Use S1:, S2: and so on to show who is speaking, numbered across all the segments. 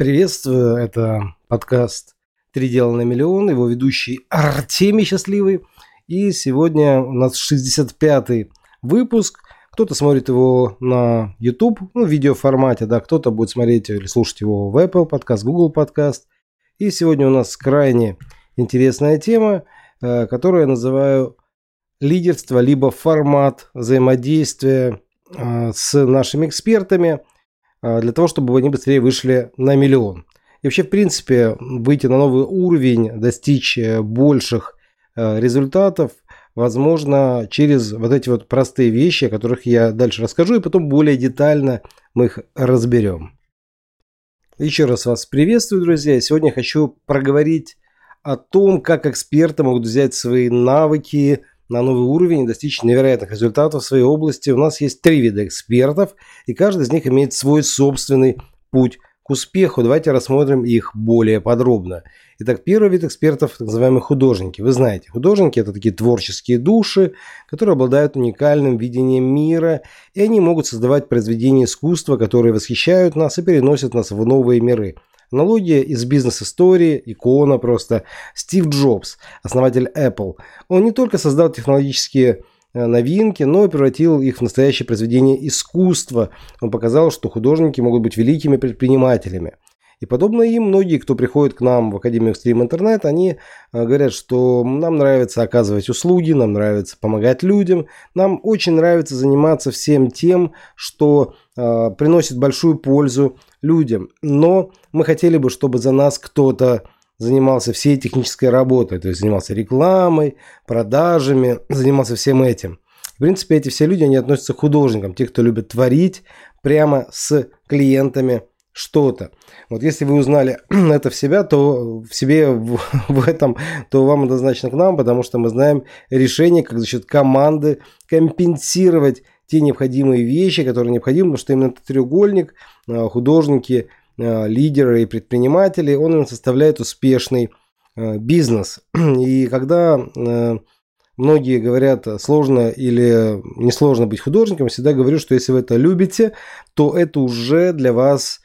S1: Приветствую, это подкаст «Три дела на миллион», его ведущий Артемий Счастливый. И сегодня у нас 65-й выпуск. Кто-то смотрит его на YouTube, ну, в видеоформате, да, кто-то будет смотреть или слушать его в Apple подкаст, Google подкаст. И сегодня у нас крайне интересная тема, э, которую я называю лидерство, либо формат взаимодействия э, с нашими экспертами – для того, чтобы они быстрее вышли на миллион. И вообще, в принципе, выйти на новый уровень, достичь э, больших э, результатов, возможно, через вот эти вот простые вещи, о которых я дальше расскажу, и потом более детально мы их разберем. Еще раз вас приветствую, друзья. Сегодня хочу проговорить о том, как эксперты могут взять свои навыки, на новый уровень и достичь невероятных результатов в своей области. У нас есть три вида экспертов, и каждый из них имеет свой собственный путь к успеху. Давайте рассмотрим их более подробно. Итак, первый вид экспертов, так называемые художники. Вы знаете, художники – это такие творческие души, которые обладают уникальным видением мира, и они могут создавать произведения искусства, которые восхищают нас и переносят нас в новые миры – Аналогия из бизнес-истории, икона просто. Стив Джобс, основатель Apple. Он не только создал технологические э, новинки, но и превратил их в настоящее произведение искусства. Он показал, что художники могут быть великими предпринимателями. И подобно им, многие, кто приходит к нам в Академию Extreme Интернет, они э, говорят, что нам нравится оказывать услуги, нам нравится помогать людям, нам очень нравится заниматься всем тем, что э, приносит большую пользу людям. Но мы хотели бы, чтобы за нас кто-то занимался всей технической работой, то есть занимался рекламой, продажами, занимался всем этим. В принципе, эти все люди, они относятся к художникам, те, кто любит творить прямо с клиентами что-то. Вот если вы узнали это в себя, то в себе в, в этом, то вам однозначно к нам, потому что мы знаем решение, как за счет команды компенсировать те необходимые вещи, которые необходимы, потому что именно этот треугольник, э, художники, э, лидеры и предприниматели, он составляет успешный э, бизнес. И когда многие говорят сложно или несложно быть художником, я всегда говорю, что если вы это любите, то это уже для вас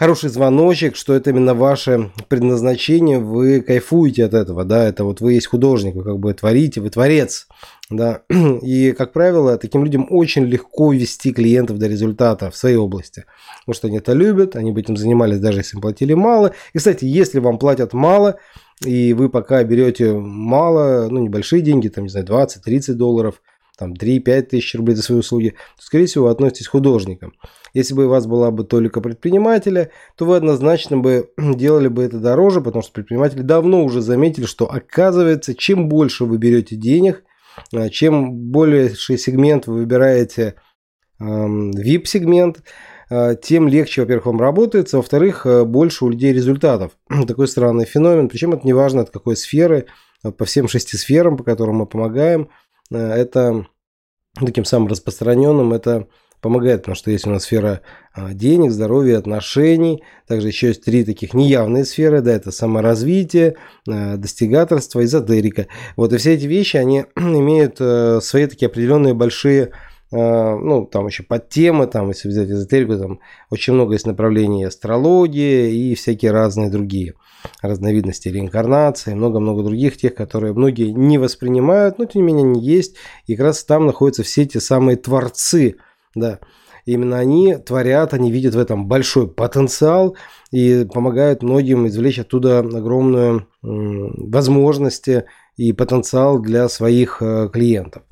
S1: хороший звоночек, что это именно ваше предназначение, вы кайфуете от этого, да, это вот вы есть художник, вы как бы творите, вы творец, да, и, как правило, таким людям очень легко вести клиентов до результата в своей области, потому что они это любят, они бы этим занимались, даже если им платили мало, и, кстати, если вам платят мало, и вы пока берете мало, ну, небольшие деньги, там, не знаю, 20-30 долларов, там 3-5 тысяч рублей за свои услуги, то, скорее всего, вы относитесь к художникам. Если бы у вас была бы только предпринимателя, то вы однозначно бы делали бы это дороже, потому что предприниматели давно уже заметили, что оказывается, чем больше вы берете денег, а, чем больший сегмент вы выбираете VIP-сегмент, а, тем легче, во-первых, вам работается, во-вторых, а, больше у людей результатов. Такой странный феномен, причем это не важно от какой сферы, по всем шести сферам, по которым мы помогаем, это таким самым распространенным, это помогает, потому что есть у нас сфера а, денег, здоровья, отношений. Также еще есть три таких неявные сферы, да, это саморазвитие, а, достигаторство, эзотерика. Вот и все эти вещи, они имеют э, свои такие определенные большие ну, там еще подтемы, там, если взять эзотерику, там очень много есть направлений астрологии и всякие разные другие разновидности реинкарнации, много-много других, тех, которые многие не воспринимают, но тем не менее они есть, и как раз там находятся все те самые творцы – да. Именно они творят, они видят в этом большой потенциал и помогают многим извлечь оттуда огромную возможности и потенциал для своих э, клиентов.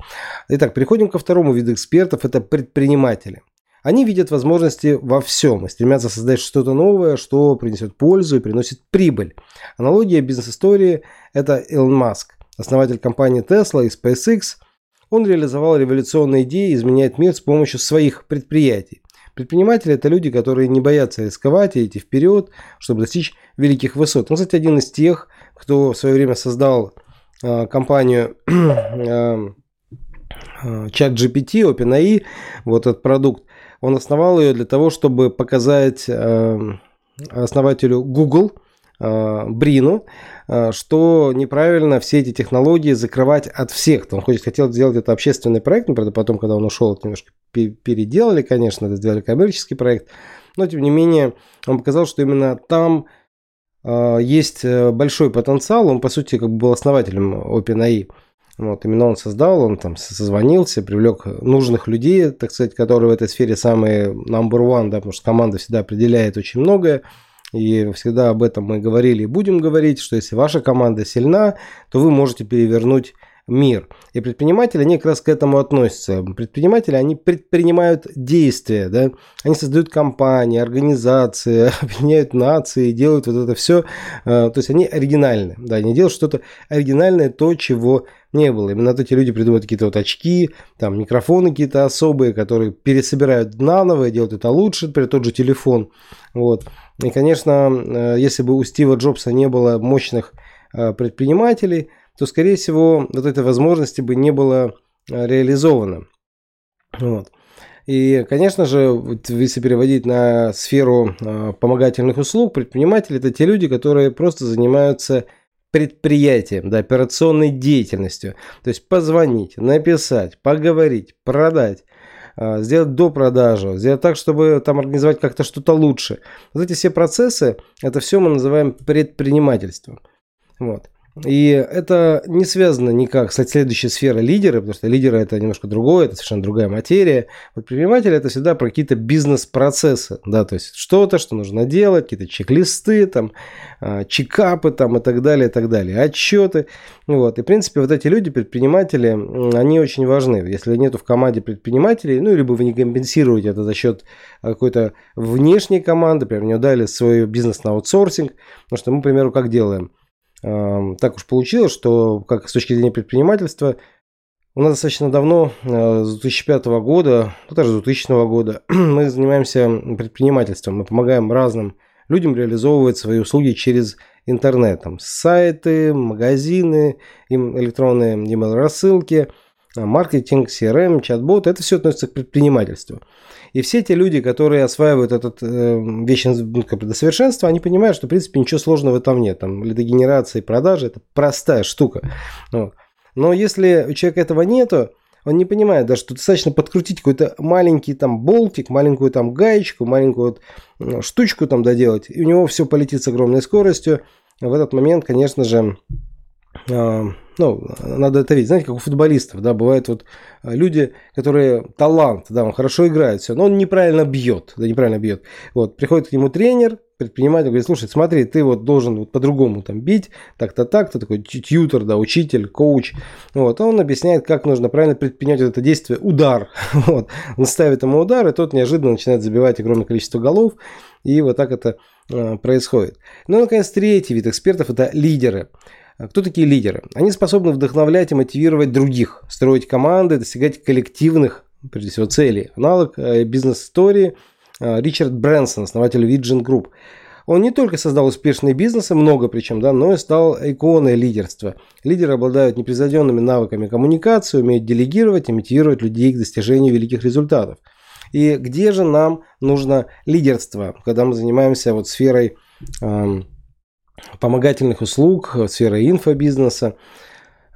S1: Итак, переходим ко второму виду экспертов, это предприниматели. Они видят возможности во всем и стремятся создать что-то новое, что принесет пользу и приносит прибыль. Аналогия бизнес-истории – это Илон Маск, основатель компании Tesla и SpaceX – он реализовал революционные идеи и изменяет мир с помощью своих предприятий. Предприниматели – это люди, которые не боятся рисковать и идти вперед, чтобы достичь великих высот. Он, кстати, один из тех, кто в свое время создал э, компанию э, ChatGPT, OpenAI, вот этот продукт. Он основал ее для того, чтобы показать э, основателю Google – Брину, э, что неправильно все эти технологии закрывать от всех. Он хоть хотел сделать это общественный проект, но правда потом, когда он ушел, это немножко переделали, конечно, это сделали коммерческий проект. Но, тем не менее, он показал, что именно там э, есть большой потенциал. Он, по сути, как бы был основателем OpenAI. Вот, именно он создал, он там созвонился, привлек нужных людей, так сказать, которые в этой сфере самые number one, да, потому что команда всегда определяет очень многое. И всегда об этом мы говорили и будем говорить, что если ваша команда сильна, то вы можете перевернуть мир. И предприниматели, они как раз к этому относятся. Предприниматели, они предпринимают действия, да? они создают компании, организации, объединяют нации, делают вот это все. А, то есть они оригинальны, да, они делают что-то оригинальное, то, чего не было. Именно вот эти люди придумывают какие-то вот очки, там микрофоны какие-то особые, которые пересобирают наново и делают это лучше, например, тот же телефон. Вот. И, конечно, э, если бы у Стива Джобса не было мощных э, предпринимателей, то, скорее всего, вот этой возможности бы не было э, реализовано. Вот. И, конечно же, если переводить на сферу помогательных услуг, предприниматели – это те люди, которые просто занимаются предприятием, да, операционной деятельностью. То есть позвонить, написать, поговорить, продать, а, сделать до продажи, сделать так, чтобы там организовать как-то что-то лучше. Вот эти все процессы, это все мы называем предпринимательством. Вот. И это не связано никак с следующей сферой лидеры, потому что лидеры это немножко другое, это совершенно другая материя. Предприниматель это всегда про какие-то бизнес-процессы, да, то есть что-то, что нужно делать, какие-то чек-листы, там, а, чекапы там и так далее, и так далее, отчеты. Вот. И, в принципе, вот эти люди, предприниматели, они очень важны. Если нету в команде предпринимателей, ну, либо вы не компенсируете это за счет какой-то внешней команды, например, не дали свой бизнес на аутсорсинг, потому что мы, к примеру, как делаем? Так уж получилось, что как с точки зрения предпринимательства, у нас достаточно давно, э, с 2005 года, ну, даже с 2000 года, мы занимаемся предпринимательством. Мы помогаем разным людям реализовывать свои услуги через интернет. Там, сайты, магазины, электронные email рассылки, маркетинг, CRM, чат-бот. Это все относится к предпринимательству. И все те люди, которые осваивают этот э, вещь ну, до совершенства, они понимают, что, в принципе, ничего сложного этом нет. Там, лидогенерация и продажи – это простая штука. Вот. Но если у человека этого нету, он не понимает даже, что достаточно подкрутить какой-то маленький там болтик, маленькую там гаечку, маленькую вот штучку там доделать, и у него все полетит с огромной скоростью. В этот момент, конечно же, а, ну, надо это видеть. Знаете, как у футболистов, да, бывают вот а, люди, которые талант, да, он хорошо играет, все, но он неправильно бьет, да, неправильно бьет. Вот, приходит к нему тренер, предприниматель, говорит, слушай, смотри, ты вот должен вот по-другому там бить, так-то так-то, такой тьютер, да, учитель, коуч, вот, а он объясняет, как нужно правильно предпринять вот это действие, удар, вот, он ставит ему удар, и тот неожиданно начинает забивать огромное количество голов, и вот так это э, происходит. Ну наконец, третий вид экспертов – это лидеры. А кто такие лидеры? Они способны вдохновлять и мотивировать других, строить команды, достигать коллективных, прежде всего, целей. Аналог э, бизнес-истории э, Ричард Брэнсон, основатель Virgin Group. Он не только создал успешные бизнесы, много причем, да, но и стал иконой лидерства. Лидеры обладают непревзойденными навыками коммуникации, умеют делегировать и мотивировать людей к достижению великих результатов. И где же нам нужно лидерство, когда мы занимаемся вот сферой эм, помогательных услуг, сфера инфобизнеса,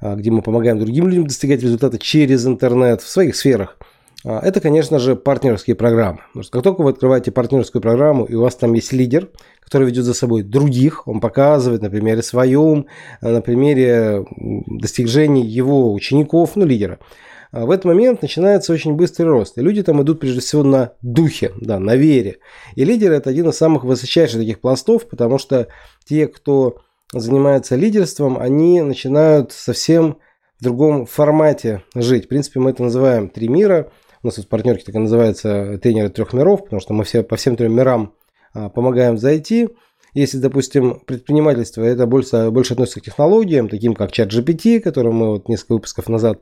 S1: а, где мы помогаем другим людям достигать результата через интернет в своих сферах. А, это, конечно же, партнерские программы. Потому что как только вы открываете партнерскую программу, и у вас там есть лидер, который ведет за собой других, он показывает на примере своем, на примере достижений его учеников, ну, лидера – в этот момент начинается очень быстрый рост. И люди там идут прежде всего на духе, да, на вере. И лидер это один из самых высочайших таких пластов, потому что те, кто занимается лидерством, они начинают совсем в другом формате жить. В принципе, мы это называем три мира. У нас тут партнерки так и называется тренеры трех миров, потому что мы все по всем трем мирам а, помогаем зайти. Если, допустим, предпринимательство это больше, больше относится к технологиям, таким как чат GPT, который мы вот несколько выпусков назад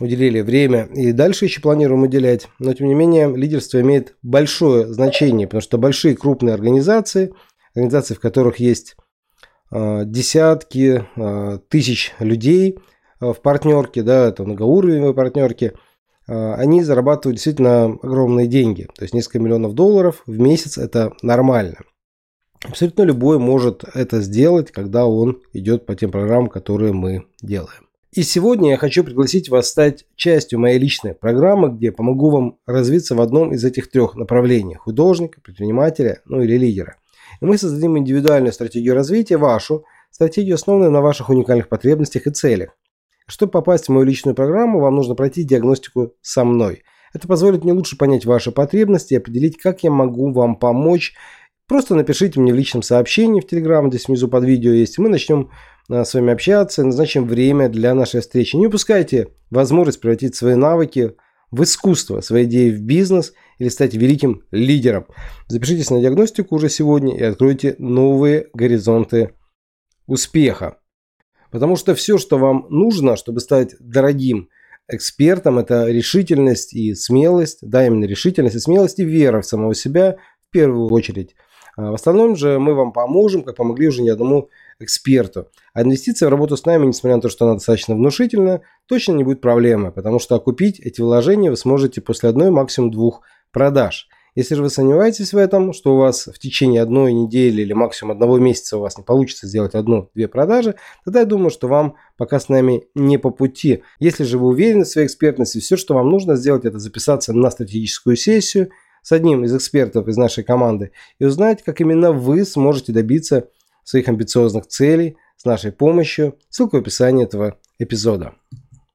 S1: уделили время и дальше еще планируем уделять. Но, тем не менее, лидерство имеет большое значение, потому что большие крупные организации, организации, в которых есть э, десятки э, тысяч людей э, в партнерке, да, это многоуровневые партнерки, они зарабатывают действительно огромные деньги. То есть несколько миллионов долларов в месяц это нормально. Абсолютно любой может это сделать, когда он идет по тем программам, которые мы делаем. И сегодня я хочу пригласить вас стать частью моей личной программы, где помогу вам развиться в одном из этих трех направлений – художника, предпринимателя, ну или лидера. И мы создадим индивидуальную стратегию развития, вашу, стратегию, основанную на ваших уникальных потребностях и целях. Чтобы попасть в мою личную программу, вам нужно пройти диагностику со мной. Это позволит мне лучше понять ваши потребности и определить, как я могу вам помочь. Просто напишите мне в личном сообщении в Telegram, здесь внизу под видео есть, и мы начнем с вами общаться, назначим время для нашей встречи. Не упускайте возможность превратить свои навыки в искусство, свои идеи в бизнес или стать великим лидером. Запишитесь на диагностику уже сегодня и откройте новые горизонты успеха. Потому что все, что вам нужно, чтобы стать дорогим экспертом, это решительность и смелость, да, именно решительность и смелость и вера в самого себя в первую очередь. А в остальном же мы вам поможем, как помогли уже не одному эксперту. А инвестиция в работу с нами, несмотря на то, что она достаточно внушительная, точно не будет проблемы, потому что окупить эти вложения вы сможете после одной, максимум двух продаж – если же вы сомневаетесь в этом, что у вас в течение одной недели или максимум одного месяца у вас не получится сделать одну-две продажи, тогда я думаю, что вам пока с нами не по пути. Если же вы уверены в своей экспертности, все, что вам нужно сделать, это записаться на стратегическую сессию с одним из экспертов из нашей команды и узнать, как именно вы сможете добиться своих амбициозных целей с нашей помощью. Ссылка в описании этого эпизода.